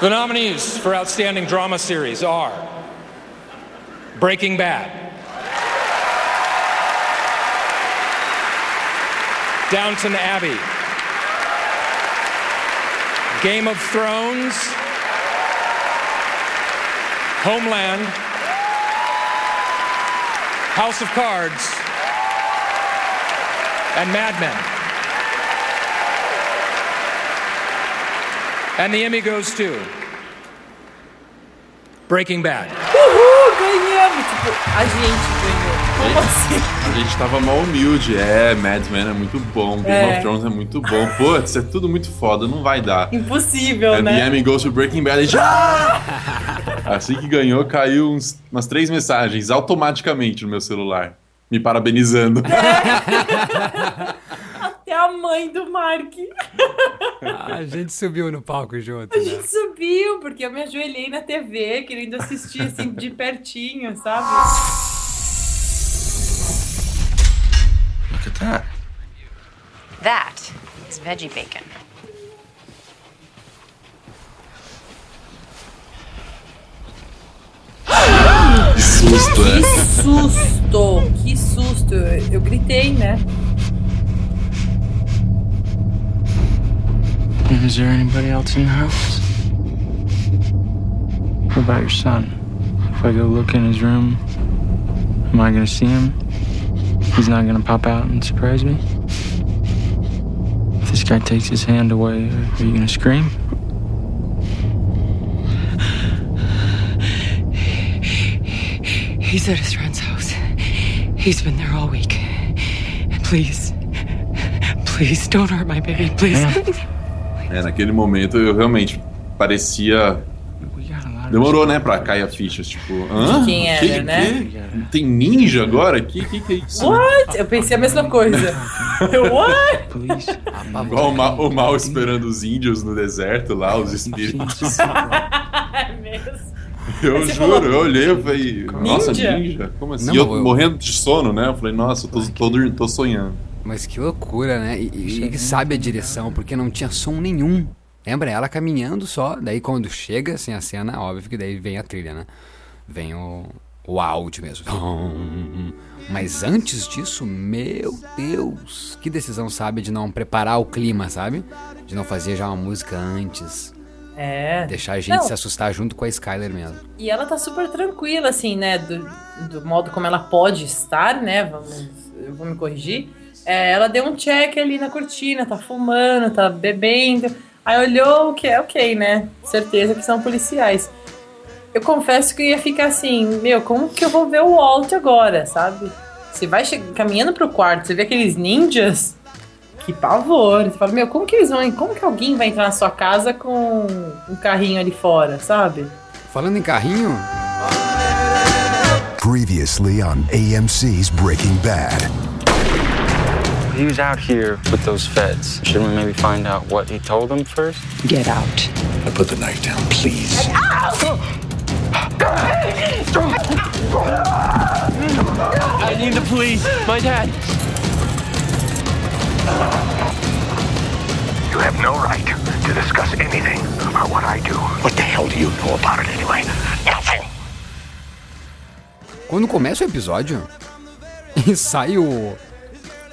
The nominees for Outstanding Drama Series are Breaking Bad, Downton Abbey, Game of Thrones, Homeland, House of Cards, and Mad Men. And the Emmy goes to Breaking Bad. Uhul, ganhamos! Tipo, a gente ganhou. Como assim? A gente tava mal humilde. É, Mad Men é muito bom, Game É. of Thrones é muito bom. Putz, é tudo muito foda, não vai dar. Impossível, And né? the Emmy goes to Breaking Bad. "Ah!" Assim que ganhou, caiu uns- umas três mensagens automaticamente no meu celular. Me parabenizando. Até a mãe do Mark. A gente subiu no palco junto, A né? gente subiu, porque eu me ajoelhei na TV, querendo assistir assim de pertinho, sabe? Look at that. That is veggie bacon. Que susto, Que é. susto! Que susto! Eu gritei, né? Is there anybody else in the house? What about your son? If I go look in his room, am I gonna see him? He's not gonna pop out and surprise me? If this guy takes his hand away, are you gonna scream? He's at his friend's house. He's been there all week. Please, please don't hurt my baby, please. É, naquele momento eu realmente parecia. Demorou, né, pra cair a ficha. Tipo, hã? Quem Que- era, né? que? Tem ninja agora? Que que, que é isso? What? Eu pensei a mesma coisa. Eu, what? Igual o mal, o mal esperando os índios no deserto lá, os espíritos. É mesmo. Eu juro, falou, eu olhei e falei, nossa, Ninja? ninja? Como assim? Não, E eu eu- morrendo de sono, né? Eu falei, nossa, eu tô, tô, tô sonhando. Mas que loucura, né? E, e- sabe a direção, porque não tinha som nenhum. Lembra? Ela caminhando só. Daí quando chega, assim, a cena, óbvio que daí vem a trilha, né? Vem o, o áudio mesmo. Mas antes disso, meu Deus, que decisão, sabe? De não preparar o clima, sabe? De não fazer já uma música antes. É. Deixar a gente Não. se assustar junto com a Skyler mesmo. E ela tá super tranquila, assim, né? Do, do modo como ela pode estar, né? Vamos, eu vou me corrigir. É, ela deu um check ali na cortina, tá fumando, tá bebendo. Aí olhou o que é ok, né? Certeza que são policiais. Eu confesso que eu ia ficar assim, meu, como que eu vou ver o Walt agora, sabe? Você vai caminhando pro quarto, você vê aqueles ninjas, que pavor. Você fala, meu, como que eles vão, como que alguém vai entrar na sua casa com um carrinho ali fora, sabe? Falando em carrinho, Previously on AMC's Breaking Bad. He was out here with those feds. Shouldn't we maybe find out what he told them first? Get out. I put the knife down, please. I need the police. My dad. You have no right to discuss anything about what I do. What the hell do you know about it anyway? Nothing. Quando começa o episódio e sai o,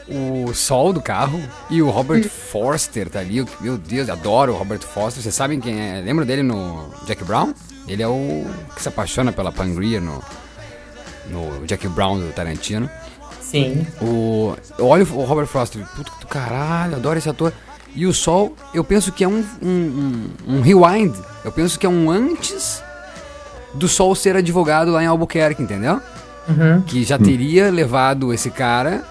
o sol do carro e o Robert Forster tá ali. eu- Meu Deus, adoro o Robert Forster. Vocês sabem quem é? Lembra dele no Jack Brown? Ele é o que se apaixona pela Pangria no, no Jack Brown do Tarantino. Sim. O, eu olho o Robert Forster, puta do caralho, adoro esse ator. E o Sol, eu penso que é um, um, um, um rewind. Eu penso que é um antes do Sol ser advogado lá em Albuquerque, entendeu? Uhum. Que já teria levado esse cara.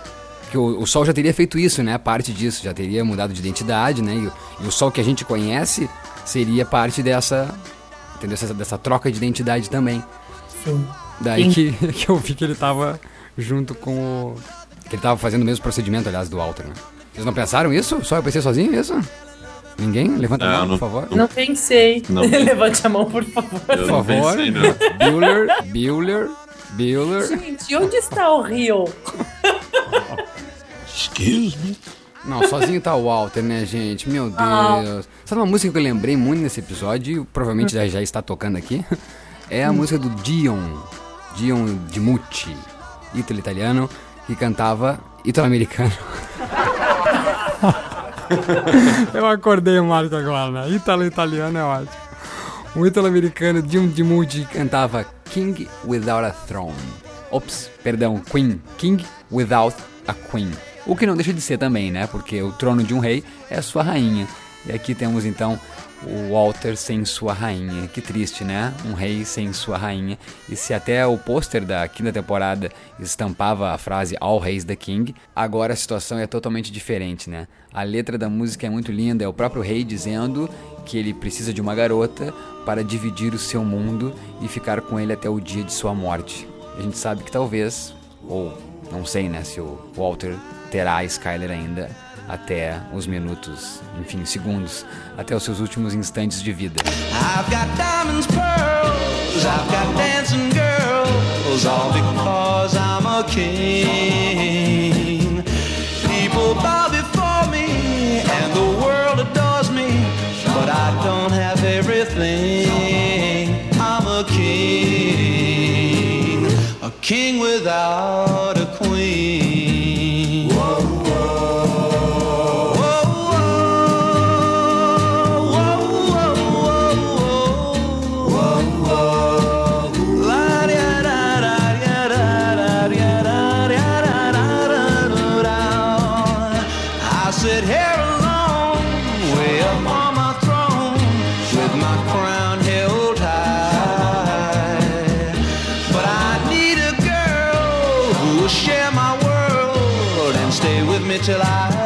Que o, o Sol já teria feito isso, né? Parte disso, já teria mudado de identidade, né? E, o- e o Sol que a gente conhece seria parte dessa. Entendeu? Dessa, dessa troca de identidade também. Sim. Daí Sim. que, que eu vi que ele tava junto com o. Que ele tava fazendo o mesmo procedimento, aliás, do Walter, né? Vocês não pensaram isso? Só eu pensei sozinho isso? Ninguém? Levanta a Não, mão, não- por favor. Não pensei. Não. Levante a mão, por favor. Eu Por não favor. pensei, não. Bueller, Bueller, Bueller. Gente, onde está o Rio? Excuse me? Não, sozinho tá o Walter, né, gente? Meu Ah. Deus. Sabe uma música que eu lembrei muito nesse episódio, e provavelmente já, já está tocando aqui? É a música do Dion, Dion Dimucci, ítalo-italiano, que cantava italo-americano. eu acordei o Marco agora, né? Ítalo-italiano é ótimo. O ítalo-americano Dion Dimucci cantava King Without a Throne. Ops, perdão, Queen. King Without a Queen. O que não deixa de ser também, né? Porque o trono de um rei é sua rainha. E aqui temos então o Walter sem sua rainha. Que triste, né? Um rei sem sua rainha. E se até o pôster da quinta temporada estampava a frase All Reis the King, agora a situação é totalmente diferente, né? A letra da música é muito linda, é o próprio rei dizendo que ele precisa de uma garota para dividir o seu mundo e ficar com ele até o dia de sua morte. A gente sabe que talvez, ou não sei, né, se o Walter terá a Skyler ainda até os minutos, enfim, segundos, até os seus últimos instantes de vida. I've got diamonds, pearls, I've got dancing girls, all because I'm a king. People bow before me, and the world adores me, but I don't have everything. I'm a king, a king without a queen.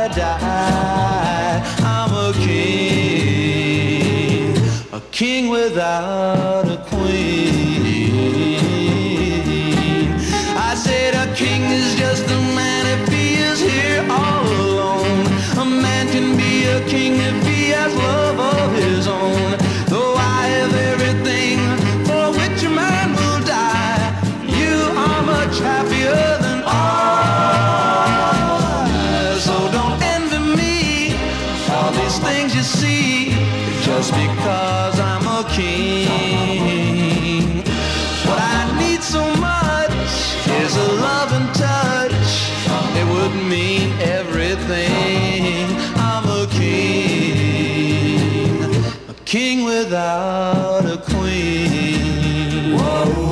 I die. I'm a king, a king without a queen. I said a king is just a man if he is here all alone. A man can be a king if he has love of his without a queen. Whoa,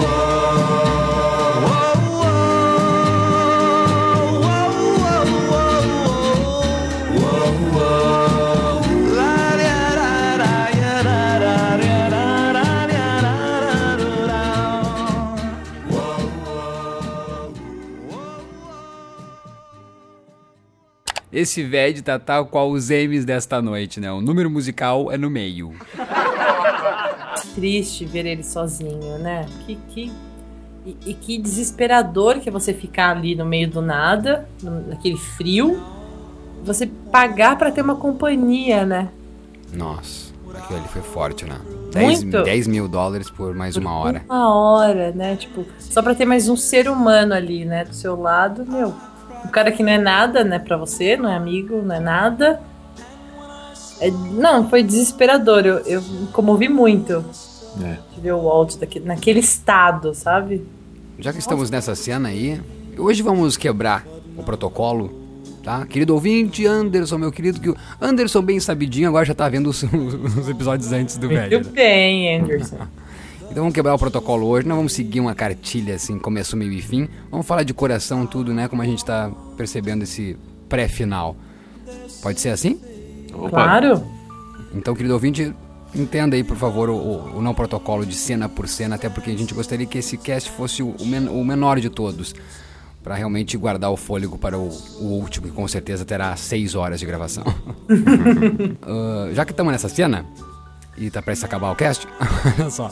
Esse VED tá tal qual os M's desta noite, né? O número musical é no meio. Triste ver ele sozinho, né? Que, que, e, e que desesperador que é você ficar ali no meio do nada, naquele frio, você pagar pra ter uma companhia, né? Nossa, aquilo ali foi forte, né? 10, Muito. 10 mil dólares por mais uma hora. Uma hora, né? Tipo, só pra ter mais um ser humano ali, né? Do seu lado, meu. Um cara que não é nada, né, pra você, não é amigo, não é nada. É- não, foi desesperador. Eu, eu me comovi muito É. de ver o Walt daquele, naquele estado, sabe? Já que estamos nessa cena aí, hoje vamos quebrar o protocolo, tá? Querido ouvinte, Anderson, meu querido, que o Anderson bem sabidinho agora já tá vendo os, os episódios antes do velho. Muito bem, Anderson. Então vamos quebrar o protocolo hoje, não vamos seguir uma cartilha assim, começo, meio e fim. Vamos falar de coração, tudo, né? Como a gente tá percebendo esse pré-final. Pode ser assim? Opa. Claro. Então, querido ouvinte, entenda aí, por favor, o, o- não protocolo de cena por cena, até porque a gente gostaria que esse cast fosse o, men- o menor de todos. Pra realmente guardar o fôlego para o, o último, que com certeza terá seis horas de gravação. Ah, já que estamos nessa cena, e tá prestes a acabar o cast, olha só.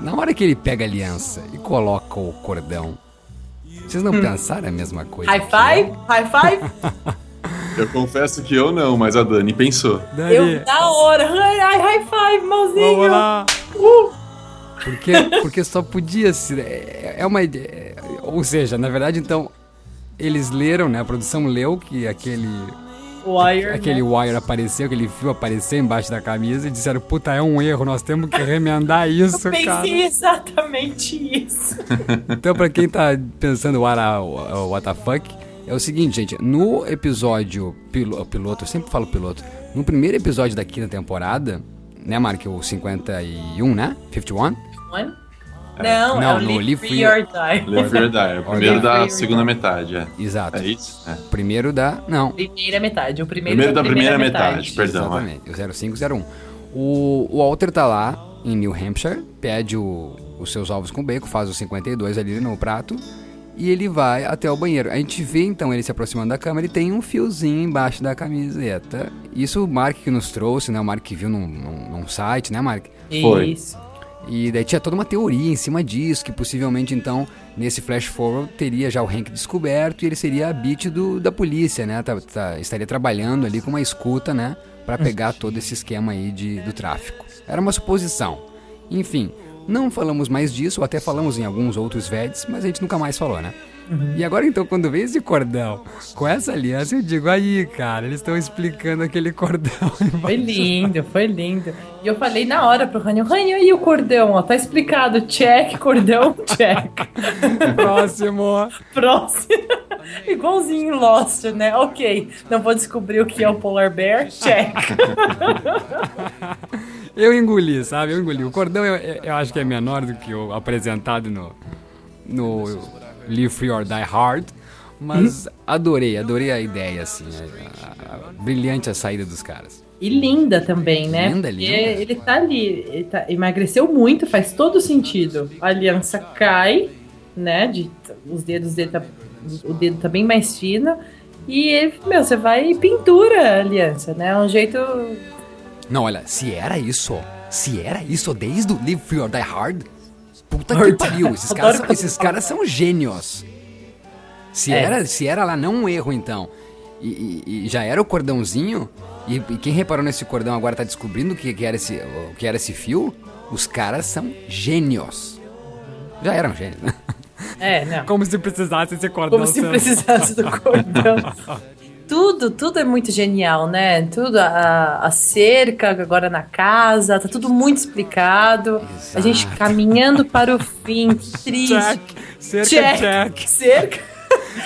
na hora que ele pega a aliança e coloca o cordão, vocês não pensaram a mesma coisa? High five? High five? Eu confesso que eu não, mas a Dani pensou. Eu, da hora. Ai, ai, high five, mãozinho. Vamos lá. Uh. Porque, porque só podia ser. É, é uma ideia. Ou seja, na verdade, então. eles leram, né? A produção leu que aquele Wire, aquele né? wire apareceu, aquele fio apareceu embaixo da camisa e disseram, puta, é um erro, nós temos que remendar isso, Eu pensei cara. exatamente isso. Então, pra quem tá pensando what, a, what the fuck, é o seguinte, gente. No episódio pilo- piloto, eu sempre falo piloto. No primeiro episódio da quinta temporada, né, Mark? O 51, né? 51? One? Não, Não, é o no Live Free or Die. Live Free or Die, é o primeiro da segunda metade, é. Exato. É isso? É. Primeiro da. Não. Primeira metade. O primeiro, Primeiro da primeira metade, perdão. é. Exatamente, o 0501. O, o Walter tá lá em New Hampshire, pede o- os seus ovos com bacon, faz os 52 ali no prato e ele vai até o banheiro. A gente vê então ele se aproximando da câmera e tem um fiozinho embaixo da camiseta. Isso o Mark que nos trouxe, né? O Mark que viu num, num- num site, né, Mark? Foi. Isso. E daí tinha toda uma teoria em cima disso, que possivelmente então, nesse flash forward, teria já o Hank descoberto e ele seria a beat do, da polícia, né? Tá- tá- estaria trabalhando ali com uma escuta, né? Pra pegar todo esse esquema aí de, do tráfico. Era uma suposição. Enfim, não falamos mais disso, ou até falamos em alguns outros VEDs, mas a gente nunca mais falou, né? E agora então, quando vem esse cordão com essa aliança, eu digo, aí, cara, eles estão explicando aquele cordão. Foi lindo, foi lindo. E eu falei na hora pro Rânio, Rânio, e o cordão? Ó, tá explicado. Check, cordão, check. Próximo. Próximo. Igualzinho em Lost, né? Ok, não vou descobrir o que é o Polar Bear. Check. Eu engoli, sabe? Eu engoli. O cordão eu, eu- acho que é menor do que o apresentado no, no Live Free or Die Hard. Mas adorei, adorei a ideia, assim. a- a- a- brilhante a saída dos caras. E linda também, né? Linda, Porque linda. Ele tá ali, ele tá- emagreceu muito, faz todo sentido. A aliança cai, né? De, os dedos dele tá. O dedo tá bem mais fino. E ele, meu, você vai e pintura a aliança, né? É um jeito. Não, olha, se era isso, se era isso desde o Live Free or Die Hard, puta que pariu, esses caras, são, esses caras são gênios. Se, É. era, se era lá, não um erro então, e, e- e já era o cordãozinho, e, e quem reparou nesse cordão agora tá descobrindo o que, que era esse, o que era esse fio, os caras são gênios. Já eram gênios, né? É, não. Como se precisasse esse cordão. Como se precisasse do cordão. tudo, tudo é muito genial, né? Tudo, a, a cerca agora na casa, tá tudo muito explicado. A gente Exato. caminhando para o fim, que triste. Check, cerca, Check. check. Cerca.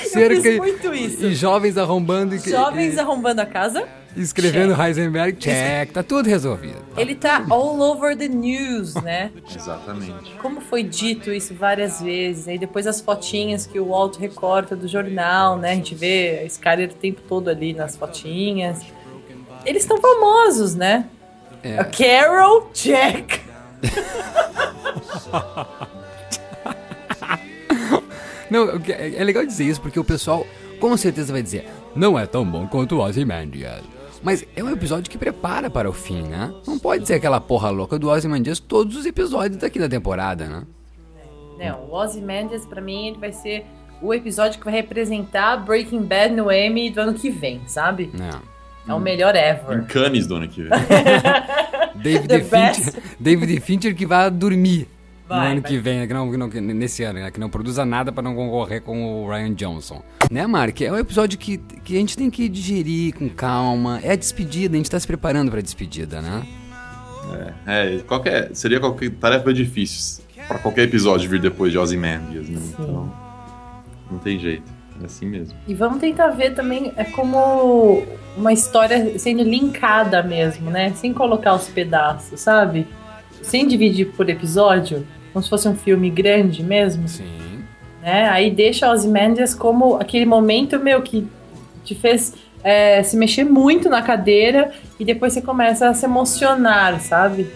Cerca Eu fiz e- muito isso. E jovens arrombando e, Jovens arrombando a casa. Escrevendo Heisenberg, check, tá tudo resolvido. Ele tá all over the news, né? Exatamente. Como foi dito isso várias vezes, aí depois as fotinhas que o Walt recorta do jornal, né? A gente vê a Skyler o tempo todo ali nas fotinhas. Eles estão famosos, né? É. A Carol Jack. Não, é é legal dizer isso porque o pessoal com certeza vai dizer não é tão bom quanto o Ozymandias. Mas é um episódio que prepara para o fim, né? Não pode ser aquela porra louca do Ozymandias todos os episódios daqui da temporada, né? Não, o Ozymandias, pra mim, ele vai ser o episódio que vai representar Breaking Bad no Emmy do ano que vem, sabe? Não. É o melhor Em ever. Cannes do ano que vem. David The Fincher, David Fincher que vai dormir Vai, no ano vai. que vem, né? que não, que não- que nesse ano, né? que não produza nada para não concorrer com o Ryan Johnson. Né, Mark? É um episódio que, que a gente tem que digerir com calma. É a despedida, a gente tá se preparando pra despedida, né? É, qualquer, seria qualquer tarefa difícil pra qualquer episódio vir depois de Ozymandias, né? Então, não tem jeito. É assim mesmo. E vamos tentar ver também é como uma história sendo linkada mesmo, né? Sem colocar os pedaços, sabe? Sem dividir por episódio, como se fosse um filme grande mesmo, Sim. Né? Aí deixa Ozymandias como aquele momento, meu, que te fez é, se mexer muito na cadeira e depois você começa a se emocionar, sabe?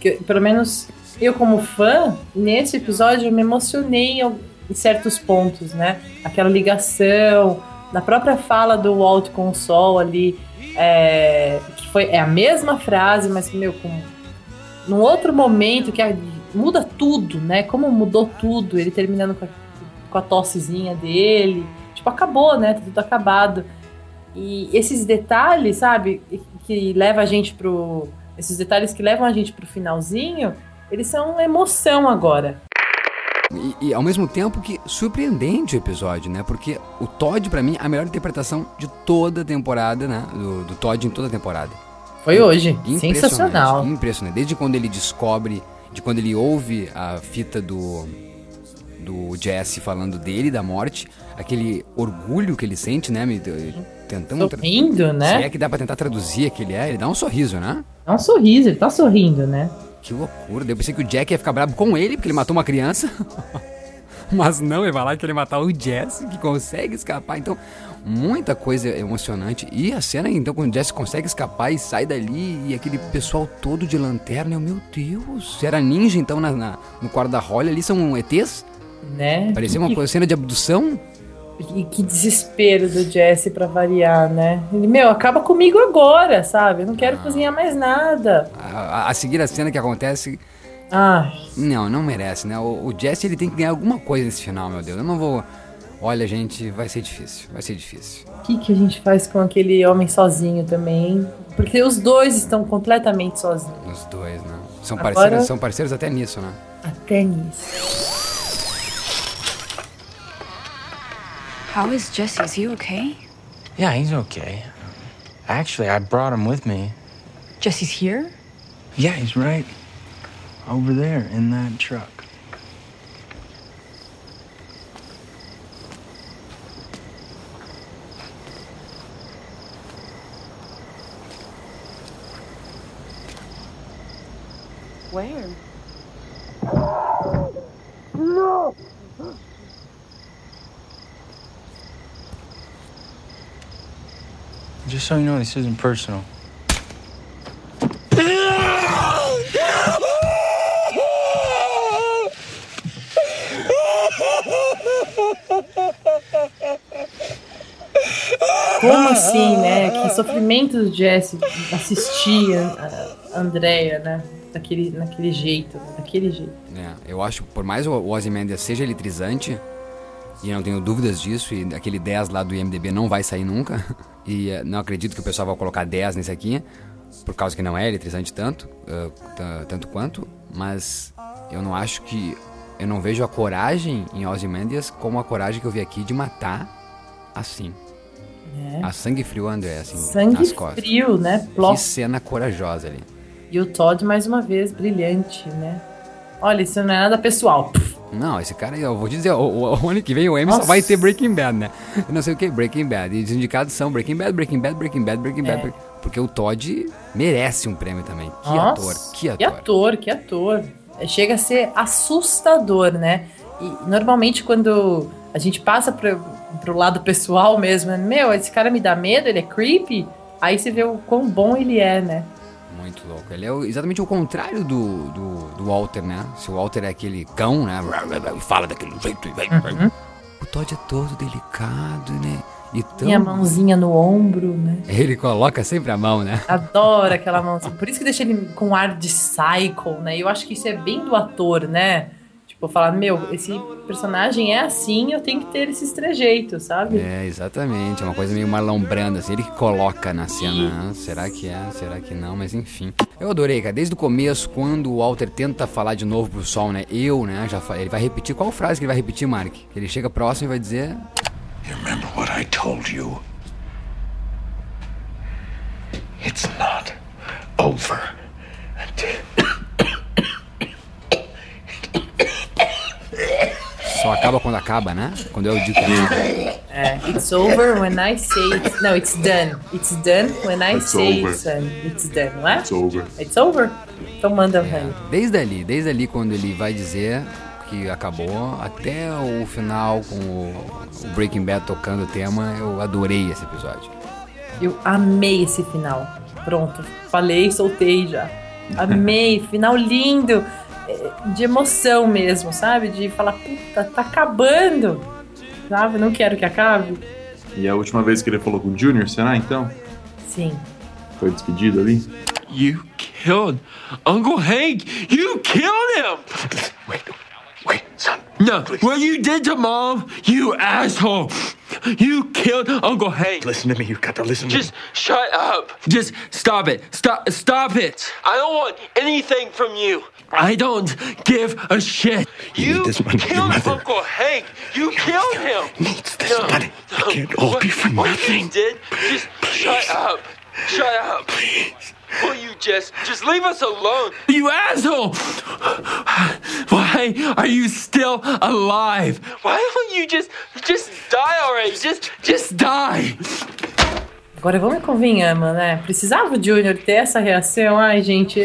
Que, pelo menos eu como fã, nesse episódio eu me emocionei em, certos pontos, né? Aquela ligação, na própria fala do Walt com o Sol ali, é, que foi é a mesma frase, mas meu, com num outro momento que a- muda tudo, né? Como mudou tudo, ele terminando com a, com a tossezinha dele. Tipo, acabou, né? Tá tudo acabado. E esses detalhes, sabe, que leva a gente pro. Esses detalhes que levam a gente pro finalzinho, eles são emoção agora. E, e, ao mesmo tempo que surpreendente o episódio, né? Porque o Todd, pra mim, é a melhor interpretação de toda a temporada, né? Do, do Todd em toda a temporada. Foi hoje. Impressionante, Sensacional. Impressionante. Desde quando ele descobre, de quando ele ouve a fita do do Jesse falando dele, da morte, aquele orgulho que ele sente, né? Tentando. Sorrindo, né? Se é que dá pra tentar traduzir aquele é, ele dá um sorriso, né? É um sorriso, ele tá sorrindo, né? Que loucura. Eu pensei que o Jack ia ficar bravo com ele, porque ele matou uma criança. Mas não, ele vai lá que ele matar o Jesse, que consegue escapar. Então, muita coisa emocionante. E a cena, então, quando o Jesse consegue escapar e sai dali, e aquele pessoal todo de lanterna, eu, meu Deus. Era ninja, então, na, na- no quarto da Holly ali são ETs? Né? Parecia uma cena de abdução. E que desespero do Jesse pra variar, né? Ele, meu, acaba comigo agora, sabe? Eu não quero cozinhar mais nada. A, a- a seguir a cena que acontece. Ah, Não, não merece, né? O, o Jesse ele tem que ganhar alguma coisa nesse final, meu Deus. Eu não vou. Olha, gente, vai ser difícil. Vai ser difícil. o que, que a gente faz com aquele homem sozinho também? Porque os dois estão completamente sozinhos. Os dois, né? São Agora- parceiros, são parceiros até nisso, né? Até nisso. How is Jesse? Is he okay? Yeah, he's okay. Actually, I brought him with me. Jesse's here? Yeah, he's right over there in that truck. Where? Just so you know, this isn't personal. Como assim, né? Que sofrimento do Jesse assistir a Andrea, né? Daquele, naquele jeito, daquele jeito. É, eu acho, por mais o o Ozymandias seja eletrizante, e eu não tenho dúvidas disso, e aquele 10 lá do IMDB não vai sair nunca, e eh, não acredito que o pessoal vai colocar 10 nesse aqui, por causa que não é eletrizante tanto, eh, ta- tanto quanto, mas eu não acho que, eu não vejo a coragem em Ozymandias como a coragem que eu vi aqui de matar assim. É. A sangue frio, André, assim, Sangue nas costas. frio, né? Que Plop. cena corajosa ali. E o Todd, mais uma vez, brilhante, né? Olha, isso não é nada pessoal. Não, esse cara, eu vou te dizer, o, o, o ano que vem o Emmy só vai ter Breaking Bad, né? Eu não sei o que, Breaking Bad. E os indicados são Breaking Bad, Breaking Bad, Breaking Bad, Breaking Bad. É. Breaking- Porque o Todd merece um prêmio também. Que Nossa, ator, que Que ator. ator, que ator. É, Chega a ser assustador, né? E normalmente quando a gente passa pro, pro lado pessoal mesmo, meu, esse cara me dá medo, ele é creepy. Aí você vê o quão bom ele é, né? Muito louco. Ele é exatamente o contrário do, do, do Walter, né? Se o Walter é aquele cão, né? E fala daquele jeito e vai. Uhum. O Todd é todo delicado, né? E tão... Tem a mãozinha no ombro, né? Ele coloca sempre a mão, né? Adora aquela mãozinha. Por isso que deixa ele com ar de psycho, né? Eu acho que isso é bem do ator, né? Tipo, falar, meu, esse personagem é assim, eu tenho que ter esses trejeitos, sabe? É, exatamente. É uma coisa meio Marlon Brando, assim. Ele que coloca na cena. Ah, será que é? Será que não? Mas enfim. Eu adorei, cara. Desde o começo, quando o Walter tenta falar de novo pro Sol, né? Eu, né? Já fa- Ele vai repetir. Qual frase que ele vai repetir, Mark? Ele chega próximo e vai dizer... Remember what I told you? It's not over until Só acaba quando acaba, né? Quando eu digo que acaba. É, it's over when I say it's... Não, it's done. It's done when I It's say over. it's done. It's done, não é? It's over. It's over? Então manda, É, velho. desde ali, desde ali quando ele vai dizer que acabou, até o final com o, o Breaking Bad tocando o tema, eu adorei esse episódio. Eu amei esse final. Pronto, falei, soltei já. Amei, final lindo. De emoção mesmo, sabe? De falar, puta, tá acabando. Sabe? Não quero que acabe. E a última vez que ele falou com o Junior, será então? Sim. Foi despedido ali? You killed Uncle Hank. You killed him. Wait, wait, son. No, what you did to mom, you asshole. You killed Uncle Hank. Listen to me. You've got to listen to Just shut up. Just stop it. Stop. Stop it. I don't want anything from you. I don't give a shit. You need this money for your killed. Uncle Hank. You killed him. Needs this money. It can't all be for What nothing. you did? Just shut up. Shut up. Please. Will you just just leave us alone? You asshole! Why are you still alive? Why don't you just just die already? Just just die. Agora vamos convenhamos, né? Precisava o Junior ter essa reação. Ai, gente,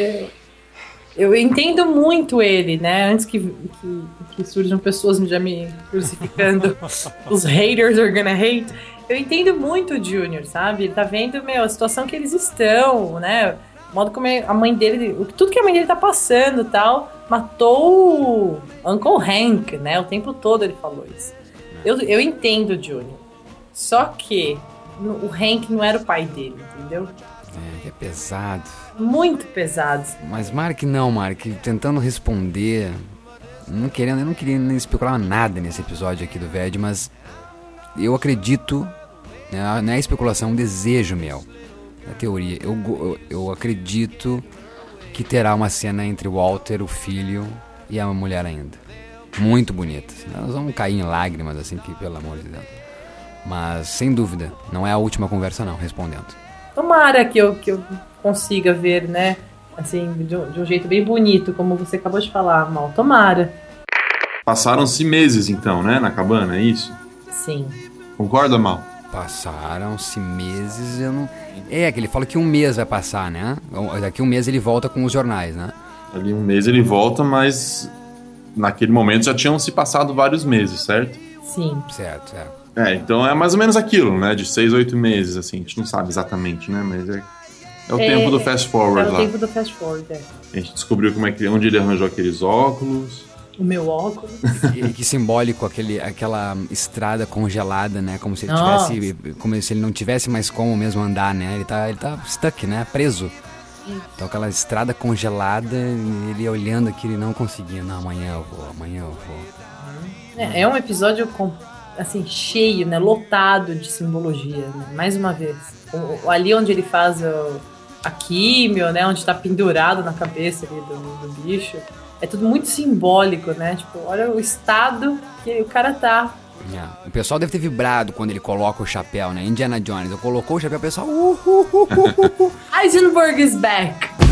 eu, entendo muito ele, né? Antes que, que, que surjam pessoas já me crucificando, os haters are gonna hate. Eu entendo muito o Junior, sabe? Ele tá vendo, meu, a situação que eles estão, né? O modo como a mãe dele, tudo que a mãe dele tá passando e tal, matou o Uncle Hank, né? O tempo todo ele falou isso. Eu, eu entendo o Junior. Só que o Hank não era o pai dele, entendeu? É, é pesado. Muito pesado. Mas Mark não, Mark, tentando responder, não querendo, eu não queria nem especular nada nesse episódio aqui do VED, mas eu acredito, né, não é especulação, é um desejo meu, na teoria. Eu, eu, eu acredito que terá uma cena entre o Walter, o filho e a mulher ainda. Muito bonita. Nós vamos cair em lágrimas, assim, que pelo amor de Deus. Mas, sem dúvida, não é a última conversa não, respondendo. Tomara que eu, que eu consiga ver, né? Assim, de um, de um jeito bem bonito, como você acabou de falar, Mal. Tomara. Passaram-se meses, então, né, na cabana, é isso? Sim. Concorda, Mal? Passaram-se meses, eu não. É, que ele fala que um mês vai passar, né? Daqui um mês ele volta com os jornais, né? Ali um mês ele volta, mas naquele momento já tinham se passado vários meses, certo? Sim. Certo, certo. É, então é mais ou menos aquilo, né? De seis, oito meses, assim. A gente não sabe exatamente, né? Mas é, é o É, tempo do fast forward É o lá. tempo do fast forward, é. A gente descobriu como é que, onde ele arranjou aqueles óculos. O meu óculos. E que simbólico aquele, aquela estrada congelada, né? Como se ele Nossa. tivesse. Como se ele não tivesse mais como mesmo andar, né? Ele tá, ele tá stuck, né? Preso. Então aquela estrada congelada, ele olhando aquilo e não conseguia. Não, amanhã eu vou, amanhã eu vou. É, é um episódio com, assim, cheio, né? Lotado de simbologia, né? Mais uma vez. O- ali onde ele faz o- a químio, né? Onde tá pendurado na cabeça ali do, do bicho. É tudo muito simbólico, né? Tipo, olha o estado que o cara tá. É. O pessoal deve ter vibrado quando ele coloca o chapéu, né? Indiana Jones. Eu colocou o chapéu, o pessoal. Uh, uh, uh, uh, uh, uh. Heisenberg is back!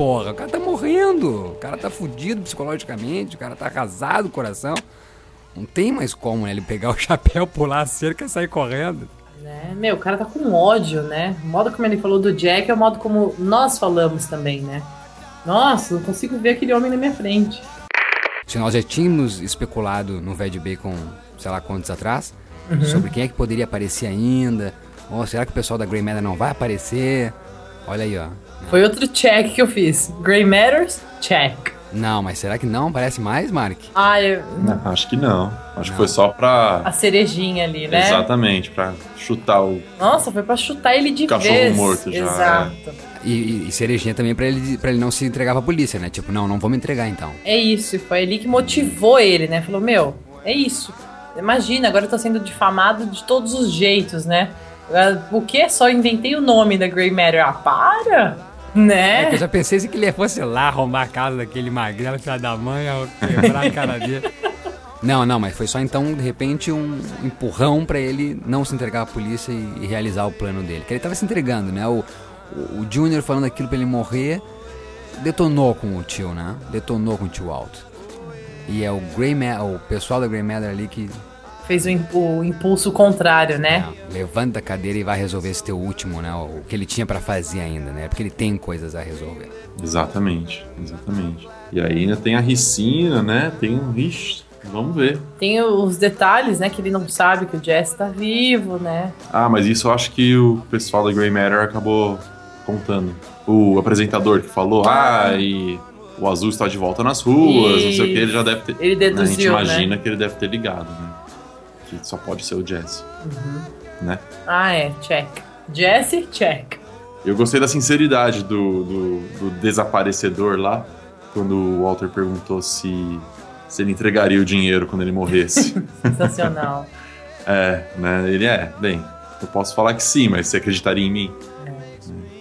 Porra. O cara tá morrendo. O cara tá fudido psicologicamente, o cara tá arrasado o coração. Não tem mais como, né? Ele pegar o chapéu, pular a cerca e sair correndo. Né? Meu, o cara tá com ódio, né? O modo como ele falou do Jack é o modo como nós falamos também, né? Nossa, não consigo ver aquele homem na minha frente. Se nós já tínhamos especulado no Ved Bacon, sei lá quantos atrás, Uhum. sobre quem é que poderia aparecer ainda. Ou será que o pessoal da Grey Matter não vai aparecer? Olha aí, ó. Foi outro check que eu fiz. Grey Matters, check. Não, mas será que não aparece mais, Mark? Ah, eu- Não, acho que não. Acho que foi só pra. a cerejinha ali, né? Exatamente, pra chutar o Nossa, foi pra chutar ele de Cachorro vez. morto já, é. Exato. E, e, e cerejinha também pra ele, pra ele não se entregar pra polícia, né? Tipo, não, não vou me entregar então. É isso, foi ali que motivou ele, né? Falou, meu, é isso. Imagina, agora eu tô sendo difamado de todos os jeitos, né? O que? Só inventei o nome da Grey Matter. Ah, para! Né? É que eu já pensei se que ele fosse lá arrombar a casa daquele magrelo, filho da mãe, quebrar a cara dele. Não, não, mas foi só então, de repente, um empurrão pra ele não se entregar à polícia e, e realizar o plano dele. Que ele tava se entregando, né? O, o, o Junior falando aquilo pra ele morrer, detonou com o tio, né? Detonou com o tio Alto. E é o Grey Matter, o pessoal da Grey Matter ali que Fez o, im- o impulso contrário, né? levanta a cadeira e vai resolver esse teu último, né? O que ele tinha pra fazer ainda, né? Porque ele tem coisas a resolver. Exatamente, exatamente. E aí ainda tem a Ricina, né? Tem um. Ixi, vamos ver. Tem os detalhes, né? Que ele não sabe que o Jesse tá vivo, né? Ah, mas isso eu acho que o pessoal da Grey Matter acabou contando. O apresentador que falou, ah, e o azul está de volta nas ruas, não sei o que, ele já deve ter. Ele deduziu, A gente imagina né? que ele deve ter ligado, né? Que só pode ser o Jesse, Uhum. né? Ah, é, check. Jesse, check. Eu gostei da sinceridade do, do, do desaparecedor lá, quando o Walter perguntou se, se ele entregaria o dinheiro quando ele morresse. Sensacional. É, né? Ele é, bem, eu posso falar que sim, mas você acreditaria em mim?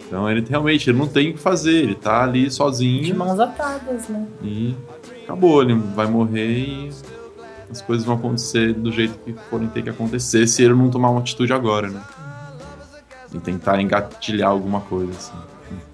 Então ele realmente ele não tem o que fazer, ele tá ali De sozinho mãos atadas, né? e acabou, ele vai morrer e as coisas vão acontecer do jeito que forem ter que acontecer se ele não tomar uma atitude agora, né? E tentar engatilhar alguma coisa, assim,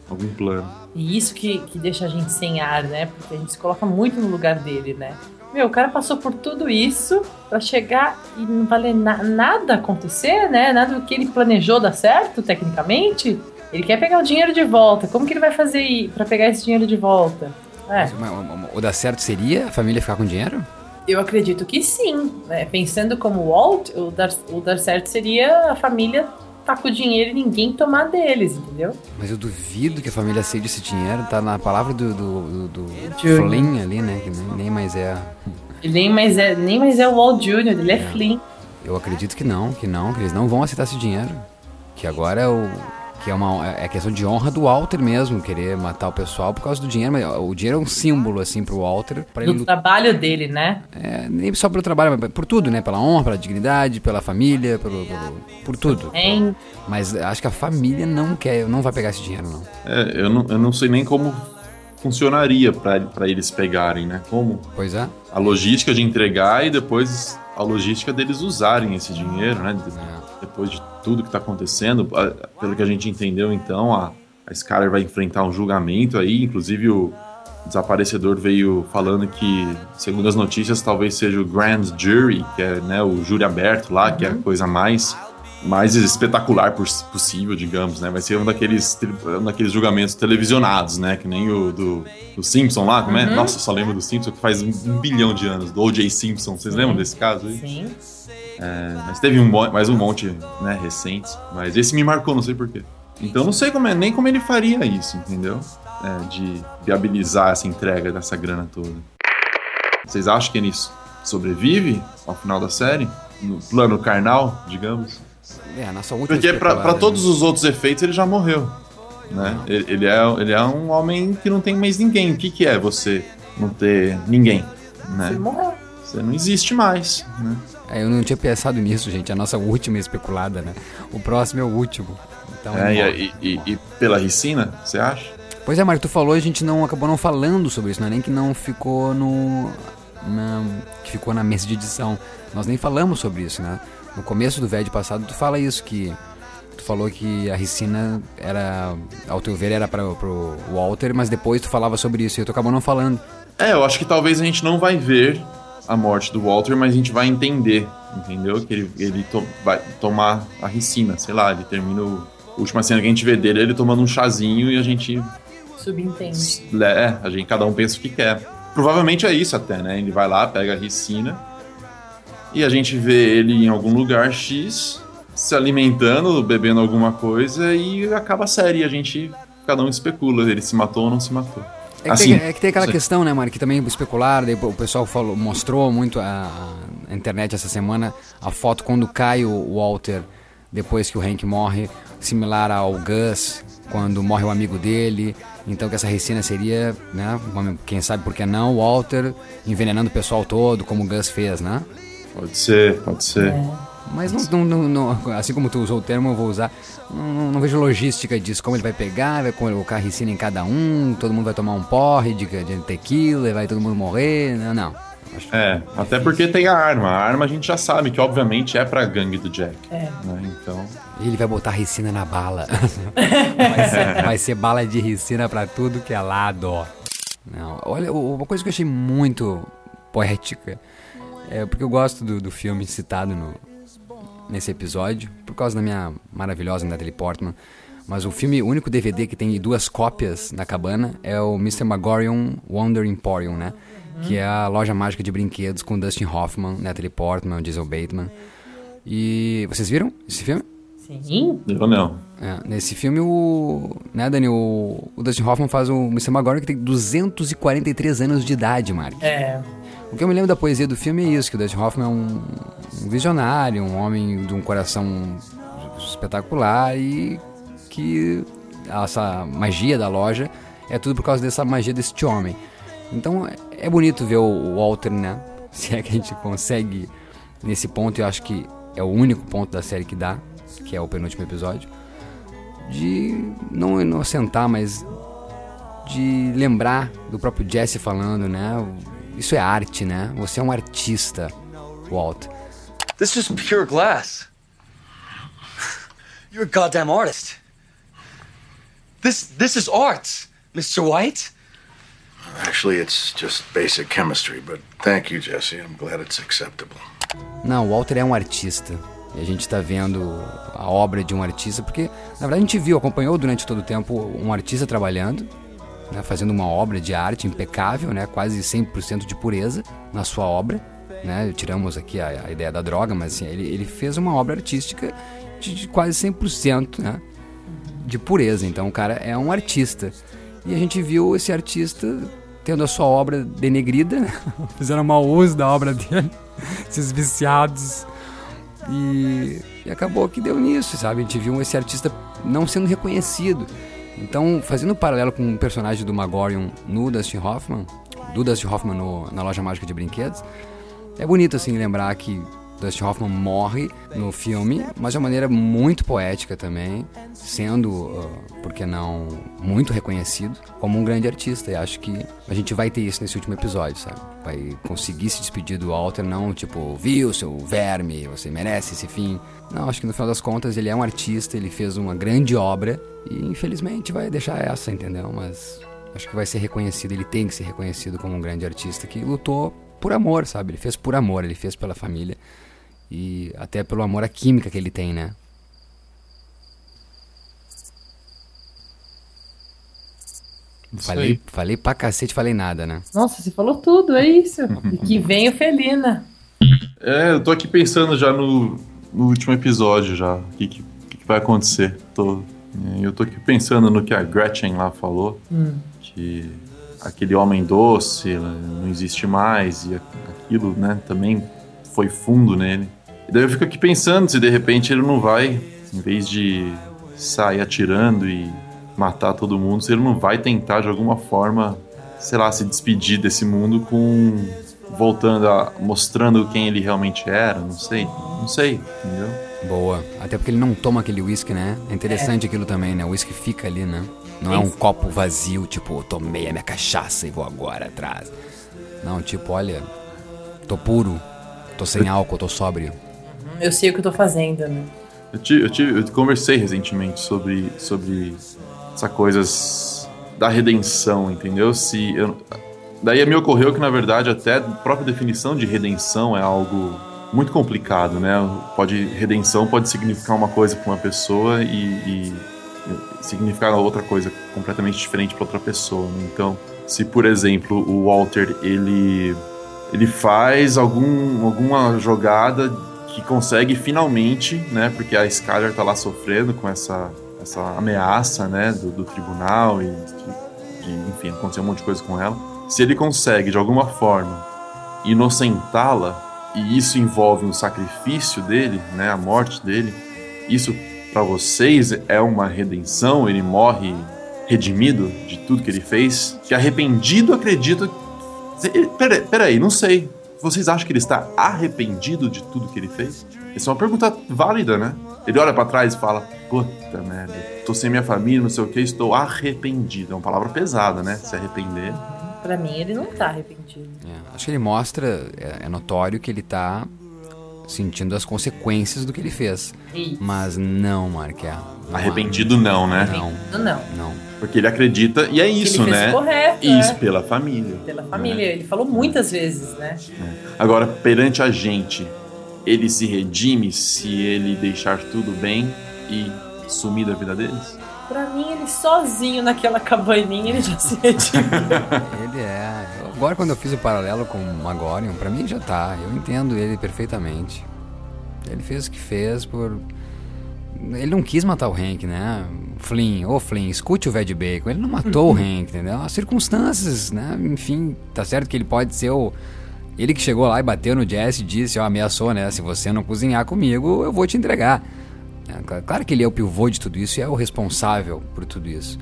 algum plano. E isso que, que deixa a gente sem ar, né? Porque a gente se coloca muito no lugar dele, né? Meu, o cara passou por tudo isso pra chegar e não valer na- nada acontecer, né? Nada do que ele planejou dar certo, tecnicamente. Ele quer pegar o dinheiro de volta. Como que ele vai fazer aí pra pegar esse dinheiro de volta? É, Mas o- o- O dar certo seria a família ficar com dinheiro? Eu acredito que sim. né? Pensando como Walt, o dar, o dar certo seria a família tá com o dinheiro e ninguém tomar deles, entendeu? Mas eu duvido que a família aceite esse dinheiro. Tá na palavra do, do, do, do. Flynn ali, né? Que nem, nem mais é. Ele nem mais é, nem mais é o Walt Jr., ele é Flynn. Eu acredito que não, que não, que eles não vão aceitar esse dinheiro. Que agora é o. Que é uma é questão de honra do Walter mesmo, querer matar o pessoal por causa do dinheiro. Mas o dinheiro é um símbolo, assim, pro Walter. Pra ele Do trabalho dele, né? É, nem só pelo trabalho, mas por tudo, né? Pela honra, pela dignidade, pela família, pelo, pelo- por tudo. Hein? Mas acho que a família não quer, não vai pegar esse dinheiro, não. É, eu não, eu não sei nem como funcionaria pra pra eles pegarem, né? Como? Pois é. A logística de entregar e depois a logística deles usarem esse dinheiro, né? De- Depois de tudo que tá acontecendo, pelo que a gente entendeu, então, a, a Skyler vai enfrentar um julgamento aí, inclusive o desaparecedor veio falando que, segundo as notícias, talvez seja o Grand Jury, que é né, o júri aberto lá, que é a coisa mais mais espetacular pos- possível, digamos, né? Vai ser um daqueles, um daqueles julgamentos televisionados, né? Que nem o do, do Simpson lá, como é? Uhum. Nossa, eu só lembro do Simpson que faz um, um bilhão de anos, do O.J. Simpson. Vocês lembram desse caso aí? Sim. É, mas teve um, mais um monte, né, recente. Mas esse me marcou, não sei porquê. Então não sei como é, nem como ele faria isso, entendeu? É, de viabilizar essa entrega dessa grana toda. Vocês acham que ele sobrevive ao final da série? No plano carnal, digamos? É, a nossa última Porque especulada, todos os outros efeitos ele já morreu. Né? Ele, ele é, ele é um homem que não tem mais ninguém. O que, que é você não ter ninguém? Né? Ele morreu. Você não existe mais. Né? Eu não tinha pensado nisso, gente. A nossa última especulada, né? O próximo é o último. Então, É, ó, e, e- e pela ricina, você acha? Pois é, Mário, tu falou, a gente não acabou não falando sobre isso, não é nem que não ficou no. na- que ficou na mesa de edição. Nós nem falamos sobre isso, né? No começo do VED passado, tu fala isso, que. Tu falou que a ricina era. Ao teu ver, era pra, pro Walter, mas depois tu falava sobre isso e tu acabou não falando. É, eu acho que talvez a gente não vai ver a morte do Walter, mas a gente vai entender, entendeu? Que ele, ele to- vai tomar a ricina, sei lá, ele termina o. A última cena que a gente vê dele ele tomando um chazinho e a gente Subentende. É, a gente, cada um pensa o que quer. Provavelmente é isso até, né? Ele vai lá, pega a ricina e a gente vê ele em algum lugar X se alimentando, bebendo alguma coisa e acaba a série. E a gente, cada um especula, ele se matou ou não se matou. É que, Assim, tem, é que tem aquela sim. questão, né, Mário, que também especularam, daí o pessoal falou, mostrou muito a, a internet essa semana a foto quando cai o Walter depois que o Hank morre, similar ao Gus quando morre o amigo dele. Então que essa ricina seria, né, quem sabe por que não, o Walter envenenando o pessoal todo, como o Gus fez, né? Pode ser, pode ser. Mas não, não- não- não- assim como tu usou o termo, eu vou usar. Não, não- não vejo logística disso, como ele vai pegar, vai colocar ricina em cada um, todo mundo vai tomar um porre de, de tequila, vai todo mundo morrer. Não, não. É, até porque tem a arma. A arma a gente já sabe que, obviamente, é pra gangue do Jack. É. né? Então. Ele vai botar ricina na bala. vai, ser, vai ser bala de ricina pra tudo que é lado. ó. Não, olha, o- uma coisa que eu achei muito poética. É, porque eu gosto do, do filme citado no, nesse episódio, por causa da minha maravilhosa Natalie Portman. Mas o filme, o único DVD que tem duas cópias na cabana é o Mr. Magorion Wonder Emporium, né? Que é a loja mágica de brinquedos com Dustin Hoffman, Natalie Portman, Diesel Bateman. E vocês viram esse filme? Sim. Eu não. É, nesse filme, o. Né, Dani? O, o Dustin Hoffman faz o Mr. Magorion que tem 243 anos de idade, Mark. É. O que eu me lembro da poesia do filme é isso, que o Dustin Hoffman é um, um visionário, um homem de um coração espetacular e que essa magia da loja é tudo por causa dessa magia deste homem. Então é bonito ver o Walter, né? Se é que a gente consegue nesse ponto, eu acho que é o único ponto da série que dá, que é o penúltimo episódio, de não inocentar, mas de lembrar do próprio Jesse falando, né? Isso é arte, né? Você é um artista, Walt. This is pure glass. You're a goddamn artist. This this is art, Mr. White. Actually, it's just basic chemistry, but thank you, Jesse. I'm glad it's acceptable. Não, Walter é um artista. E a gente tá vendo a obra de um artista, porque na verdade a gente viu, acompanhou durante todo o tempo um artista trabalhando, né, fazendo uma obra de arte impecável, né, quase 100% de pureza na sua obra. Né, tiramos aqui a, a ideia da droga, mas assim, ele, ele fez uma obra artística de, de quase 100% né, de pureza. Então o cara é um artista. E a gente viu esse artista tendo a sua obra denegrida, fizeram mau uso da obra dele, esses viciados. E, e, acabou que deu nisso, sabe? A gente viu esse artista não sendo reconhecido. Então, fazendo um paralelo com o personagem do Magorion no Dustin Hoffman, do Dustin Hoffman no, na loja mágica de brinquedos, é bonito assim lembrar que Dustin Hoffman morre no filme, mas de uma maneira muito poética também, sendo, uh, por que não, muito reconhecido como um grande artista. E acho que a gente vai ter isso nesse último episódio, sabe? Vai conseguir se despedir do Walter, não tipo, viu, seu verme, você merece esse fim. Não, acho que no final das contas ele é um artista, ele fez uma grande obra e infelizmente vai deixar essa, entendeu? Mas acho que vai ser reconhecido, ele tem que ser reconhecido como um grande artista que lutou por amor, sabe? Ele fez por amor, ele fez pela família e até pelo amor à química que ele tem, né? Falei, falei pra cacete, falei nada, né? Nossa, você falou tudo, é isso. E que vem o Felina. É, eu tô aqui pensando já no, no último episódio já. O que, que, que, vai acontecer? Tô, eu tô aqui pensando no que a Gretchen lá falou. Hum. Que aquele homem doce não existe mais. E aquilo, né, também foi fundo nele. E daí eu fico aqui pensando se de repente ele não vai, em vez de sair atirando e matar todo mundo, se ele não vai tentar de alguma forma, sei lá, se despedir desse mundo com voltando a mostrando quem ele realmente era, não sei, não sei, entendeu? Boa. Até porque ele não toma aquele whisky, né? É interessante é. aquilo também, né? O whisky fica ali, né? Não é um copo vazio, tipo, tomei a minha cachaça e vou agora atrás. Não, tipo, olha, tô puro, tô sem álcool, tô sóbrio. Eu sei o que eu tô fazendo, né? Eu, tive, eu, tive, eu conversei recentemente sobre, sobre essa coisas da redenção, entendeu? Se eu, daí me ocorreu que na verdade até a própria definição de redenção é algo muito complicado, né? Pode redenção pode significar uma coisa para uma pessoa e, e, significar outra coisa completamente diferente para outra pessoa. Né? Então, se por exemplo o Walter ele ele faz algum, alguma jogada que consegue finalmente, né? Porque a Skyler tá lá sofrendo com essa, essa ameaça, né? Do, do tribunal e de, de, enfim, aconteceu um monte de coisa com ela. Se ele consegue, de alguma forma, inocentá-la, e isso envolve um sacrifício dele, né? A morte dele, isso para vocês é uma redenção? Ele morre redimido de tudo que ele fez? Que arrependido acredito. Peraí, peraí, não sei. Vocês acham que ele está arrependido de tudo que ele fez? Essa é uma pergunta válida, né? Ele olha para trás e fala: Puta merda, tô sem minha família, não sei o que, estou arrependido. É uma palavra pesada, né? Se arrepender. Pra mim, ele não tá arrependido. É, acho que ele mostra, é, é, notório que ele tá sentindo as consequências do que ele fez. Isso. Mas não, Mark, é. Não Arrependido não, né? Não. Não, Não. Porque ele acredita, e é isso, ele fez né? correto, isso, né? pela família. pela família. Ele falou muitas vezes, né? Agora, perante a gente, ele se redime se ele deixar tudo bem e sumir da vida deles? Pra mim, ele sozinho naquela cabaninha, ele já se redimiu. Ele é. Agora, quando eu fiz o paralelo com o Magorion, pra mim já tá. Eu entendo ele perfeitamente. Ele fez o que fez por. Ele não quis matar o Hank, né? Flynn, ô Flynn, escute o Ved Bacon. Ele não matou o Hank, entendeu? As circunstâncias, né? Enfim, tá certo que ele pode ser o. Ele que chegou lá e bateu no Jesse e disse, ó, ameaçou, né? Se você não cozinhar comigo, eu vou te entregar. É, cl- Claro que ele é o pivô de tudo isso e é o responsável por tudo isso.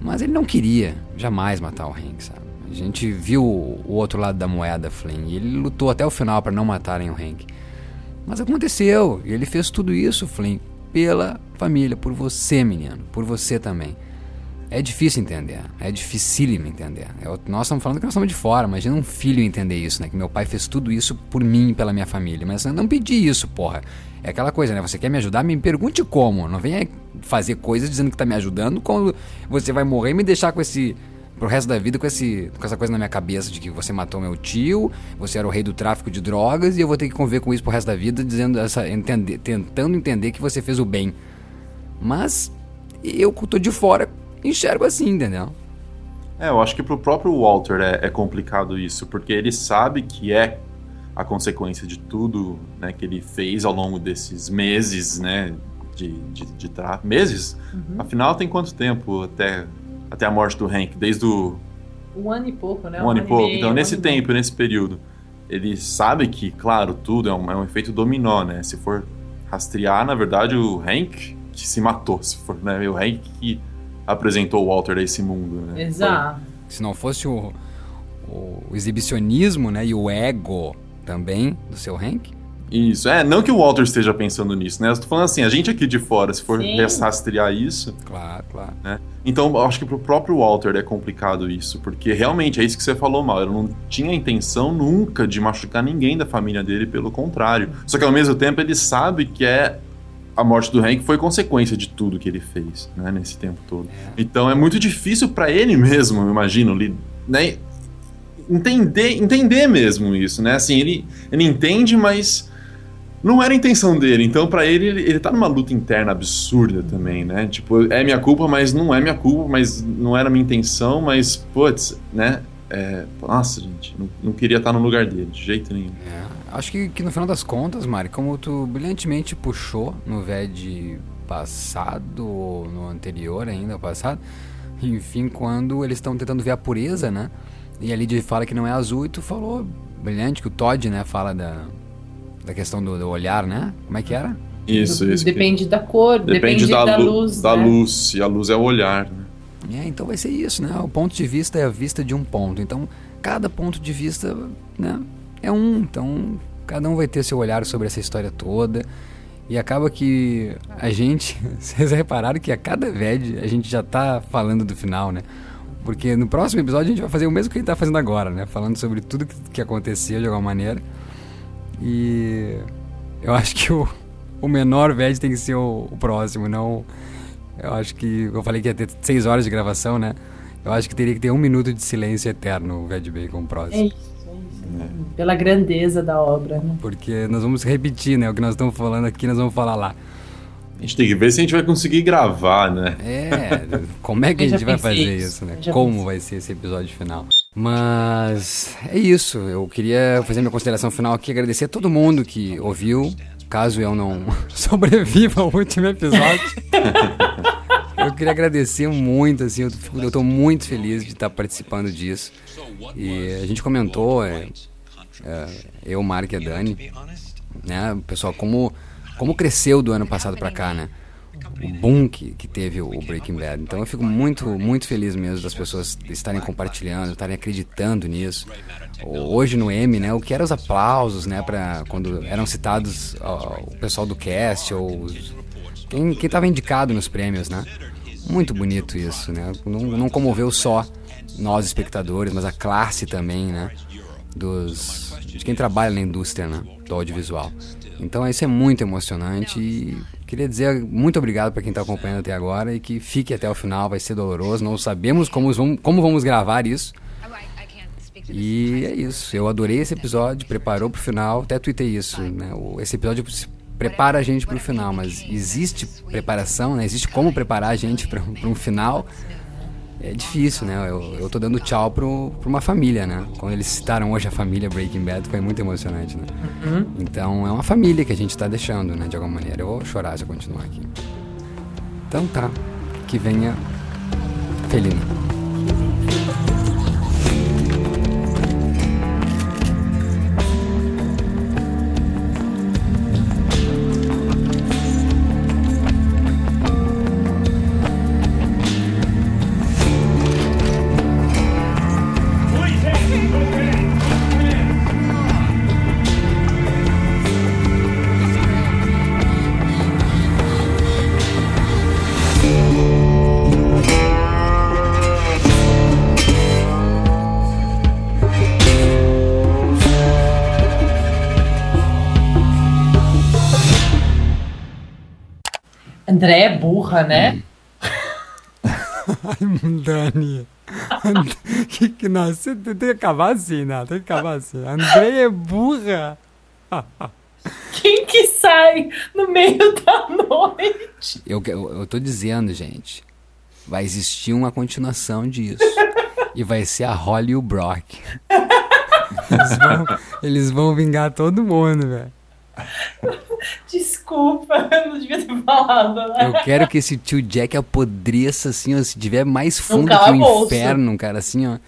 Mas ele não queria jamais matar o Hank, sabe? A gente viu o outro lado da moeda, Flynn, e ele lutou até o final para não matarem o Hank. Mas aconteceu, e ele fez tudo isso, Flynn, pela família, por você, menino, por você também. É difícil entender, é dificílimo entender. Eu- nós estamos falando que nós estamos de fora, imagina um filho entender isso, né? Que meu pai fez tudo isso por mim pela minha família. Mas eu não pedi isso, porra. É aquela coisa, né? Você quer me ajudar? Me pergunte como. Não venha fazer coisas dizendo que tá me ajudando quando você vai morrer e me deixar com esse. Pro resto da vida com, esse, com essa coisa na minha cabeça de que você matou meu tio, você era o rei do tráfico de drogas e eu vou ter que conviver com isso pro resto da vida, dizendo essa, entender, tentando entender que você fez o bem. Mas eu que tô de fora enxergo assim, entendeu? É, eu acho que pro próprio Walter é, é complicado isso, porque ele sabe que é a consequência de tudo né, que ele fez ao longo desses meses, né? De, de, de tra- Meses? Afinal, tem quanto tempo até, até a morte do Hank? Desde o Um ano e pouco, né? um ano e pouco. meio, Então, um nesse tempo, nesse período, ele sabe que, claro, tudo é um, é um efeito dominó, né? Se for rastrear, na verdade, o Hank que se matou, se for, né? O Hank que apresentou o Walter a esse mundo, né? Exato. Se não fosse o, o exibicionismo, né, e o ego também do seu Hank, Isso, é, não que o Walter esteja pensando nisso, né? Eu tô falando assim, a gente aqui de fora, se for Sim. rastrear isso. Claro, claro. Né? Então, eu acho que pro próprio Walter é complicado isso, porque realmente é isso que você falou mal. Ele não tinha intenção nunca de machucar ninguém da família dele, pelo contrário. Só que ao mesmo tempo ele sabe que é. A morte do Hank foi consequência de tudo que ele fez, né, nesse tempo todo. Então é muito difícil para ele mesmo, eu imagino, né, entender, entender mesmo isso, né? Assim, ele, ele entende, mas não era a intenção dele. Então, pra ele, ele, tá numa luta interna absurda também, né? Tipo, é minha culpa, mas não é minha culpa, mas não era minha intenção, mas, putz, né? É, nossa, gente, não, não queria estar no lugar dele, de jeito nenhum. Acho que, que no final das contas, Mari, como tu brilhantemente puxou no VED passado, ou no anterior ainda, passado, enfim, quando eles estão tentando ver a pureza, né? E a Lydia fala que não é azul e tu falou brilhante que o Todd, né, fala da, da questão do, do olhar, né? Como é que era? Isso, isso. Depende da cor, depende, da, lu- luz. Da né? luz, e a luz é o olhar, né? É, então vai ser isso, né? O ponto de vista é a vista de um ponto. Então, cada ponto de vista, né, é um. Então, cada um vai ter seu olhar sobre essa história toda. E acaba que a gente, vocês repararam que a cada VED a gente já tá falando do final, né? Porque no próximo episódio a gente vai fazer o mesmo que a gente tá fazendo agora, né? Falando sobre tudo que, que aconteceu de alguma maneira. E eu acho que o, o menor VED tem que ser o, o próximo, não. Eu acho que. Eu falei que ia ter seis horas de gravação, né? Eu acho que teria que ter um minuto de silêncio eterno o VED Bacon É próximo. isso, é isso. Pela grandeza da obra, né? Porque nós vamos repetir, né? O que nós estamos falando aqui, nós vamos falar lá. A gente tem que ver se a gente vai conseguir gravar, né? É, como é que a gente vai fazer isso, isso, né? Como pensei. vai ser esse episódio final? Mas é isso. Eu queria fazer minha consideração final aqui, agradecer a todo mundo que ouviu. Caso eu não sobreviva ao último episódio. eu queria agradecer muito, assim, eu, fico, eu tô muito feliz de estar participando disso. E a gente comentou, é, é, eu, Mark e a Dani, né, pessoal, como, como cresceu do ano passado pra cá, né? O boom que, que teve o Breaking Bad. Então eu fico muito, muito feliz mesmo das pessoas estarem compartilhando, estarem acreditando nisso. Hoje no M, né, o que eram os aplausos, né, para quando eram citados ó, o pessoal do cast ou quem estava indicado nos prêmios, né? Muito bonito isso, né? Não, não comoveu só nós espectadores, mas a classe também, né? Dos de quem trabalha na indústria, né? Do audiovisual. Então isso é muito emocionante e queria dizer muito obrigado para quem está acompanhando até agora e que fique até o final, vai ser doloroso, não sabemos como vamos, como vamos gravar isso. E é isso, eu adorei esse episódio, preparou pro final, até tuitei isso, né? O- Esse episódio prepara a gente pro final, mas existe preparação, né? Existe como preparar a gente para um final. É difícil, né? Eu, eu tô dando tchau pro, pra uma família, né? Quando eles citaram hoje a família Breaking Bad, foi muito emocionante, né? Uhum. Então é uma família que a gente tá deixando, né? De alguma maneira. Eu vou chorar se eu continuar aqui. Então tá. Que venha Felina. Burra, né? Dani. que, que, nossa, tem que acabar assim, né? Tem que acabar assim. André é burra. Quem que sai no meio da noite? Eu, eu, eu tô dizendo, gente. Vai existir uma continuação disso. e vai ser a Holly e o Brock. Eles vão, eles vão vingar todo mundo, velho. Desculpa, eu não devia ter falado, né? Eu quero que esse tio Jack apodreça, assim, ó, se tiver mais fundo que o inferno, cara, assim, ó.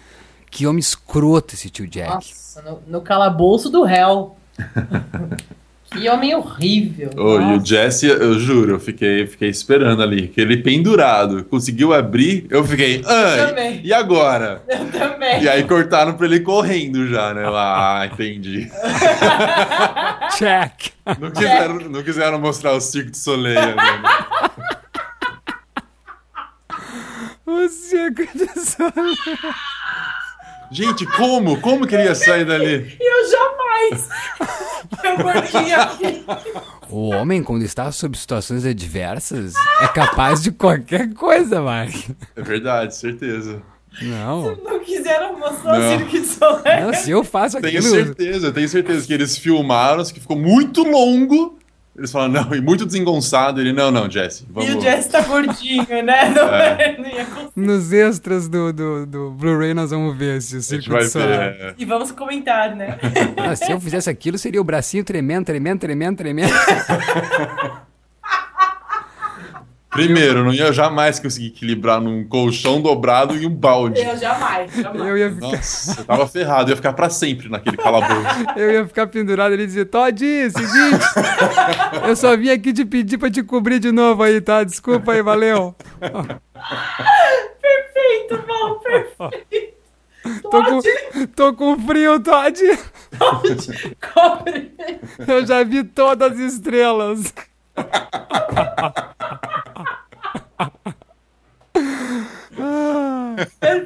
Que homem escroto esse tio Jack. Nossa, no, no calabouço do réu. que homem horrível. Ô, e o. Jesse, eu juro, eu fiquei, fiquei esperando ali, que ele pendurado, conseguiu abrir, eu fiquei, ai, também. e agora? Eu também. E aí cortaram pra ele correndo já, né? Ah, entendi. Check. Não quiseram, não quiseram mostrar o Circo de Soleil né? O circo de soleil. Gente, como? Como que ele ia sair dali? Eu jamais. Eu gordinha. O homem, quando está sob situações adversas, é capaz de qualquer coisa, Mark. É verdade, certeza. Não. Não quiseram mostrar Não. o circo de soleil. Não, se eu faço Tenho aquilo. certeza, tenho certeza que eles filmaram, que ficou muito longo. Eles falaram, não, e muito desengonçado. Ele, não, não, Jesse, E vamos. o Jess tá gordinho, né? Não, É. não ia conseguir. Nos extras do, do, do Blu-ray nós vamos ver se o circo vai de ver. é. E vamos comentar, né? Ah, se eu fizesse aquilo, seria o bracinho tremendo, tremendo, tremendo, tremendo. Primeiro, eu não ia jamais conseguir equilibrar num colchão dobrado e um balde. Eu jamais, jamais. Eu ia ficar, Nossa, eu tava ferrado, eu ia ficar pra sempre naquele calabouço. eu ia ficar pendurado ali e dizer, Todd, seguinte, eu só vim aqui te pedir pra te cobrir de novo aí, tá? Desculpa aí, valeu. Perfeito, bom, perfeito. Tô com, tô com frio, Todd. Cobre. Eu já vi todas as estrelas.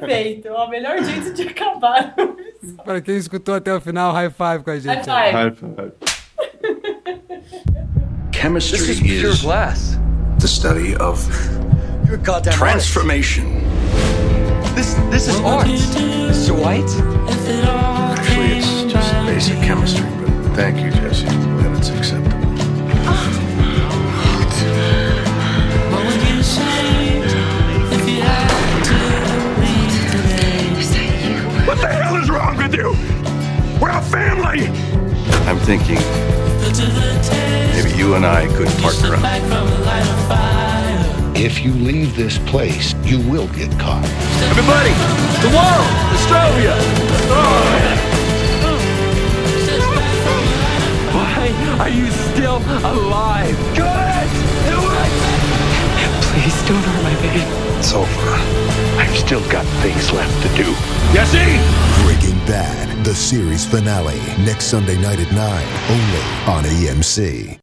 Perfeito. É o melhor jeito de acabar. Pra quem escutou até o final, high five com a gente. High High five. Chemistry This is pure glass. the study of You're goddamn right. transformation. This this is art, Mr. White. Actually, it's just basic chemistry, but thank you, Jesse. Is you? We're a family! I'm thinking maybe you and I could partner up. If you leave this place, you will get caught. Everybody, the world, Astrovia! Why are you still alive? Good! Please don't hurt my baby. It's over. I've still got things left to do. Jesse! Breaking Bad, the series finale, next Sunday night at 9, only on AMC.